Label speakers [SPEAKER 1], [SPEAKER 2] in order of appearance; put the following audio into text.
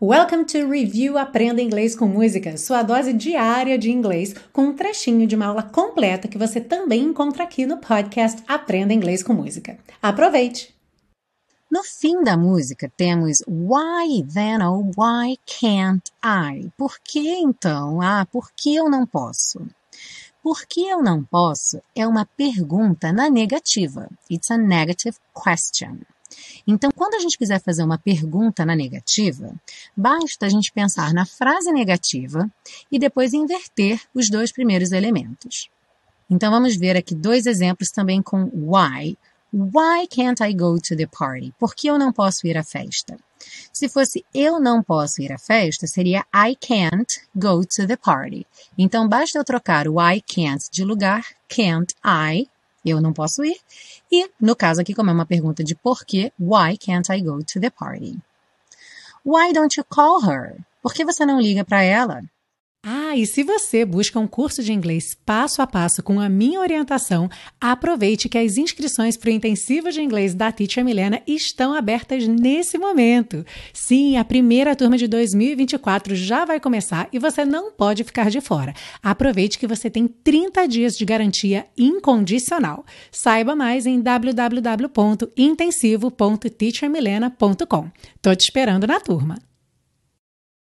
[SPEAKER 1] Welcome to Review Aprenda Inglês com Música, sua dose diária de inglês, com um trechinho de uma aula completa que você também encontra aqui no podcast Aprenda Inglês com Música. Aproveite!
[SPEAKER 2] No fim da música temos Why then oh why can't I? Por que então? Ah, por que eu não posso? Por que eu não posso é uma pergunta na negativa. It's a negative question. Então, quando a gente quiser fazer uma pergunta na negativa, basta a gente pensar na frase negativa e depois inverter os dois primeiros elementos. Então, vamos ver aqui dois exemplos também com why. Why can't I go to the party? Por que eu não posso ir à festa? Se fosse eu não posso ir à festa, seria I can't go to the party. Então basta eu trocar o I can't de lugar, can't I eu não posso ir. E, no caso aqui, como é uma pergunta de porquê, why can't I go to the party? Why don't you call her? Por que você não liga para ela?
[SPEAKER 1] Ah, e se você busca um curso de inglês passo a passo com a minha orientação, aproveite que as inscrições para o intensivo de inglês da Teacher Milena estão abertas nesse momento. Sim, a primeira turma de 2024 já vai começar e você não pode ficar de fora. Aproveite que você tem 30 dias de garantia incondicional. Saiba mais em www.intensivo.teachermilena.com. Tô te esperando na turma.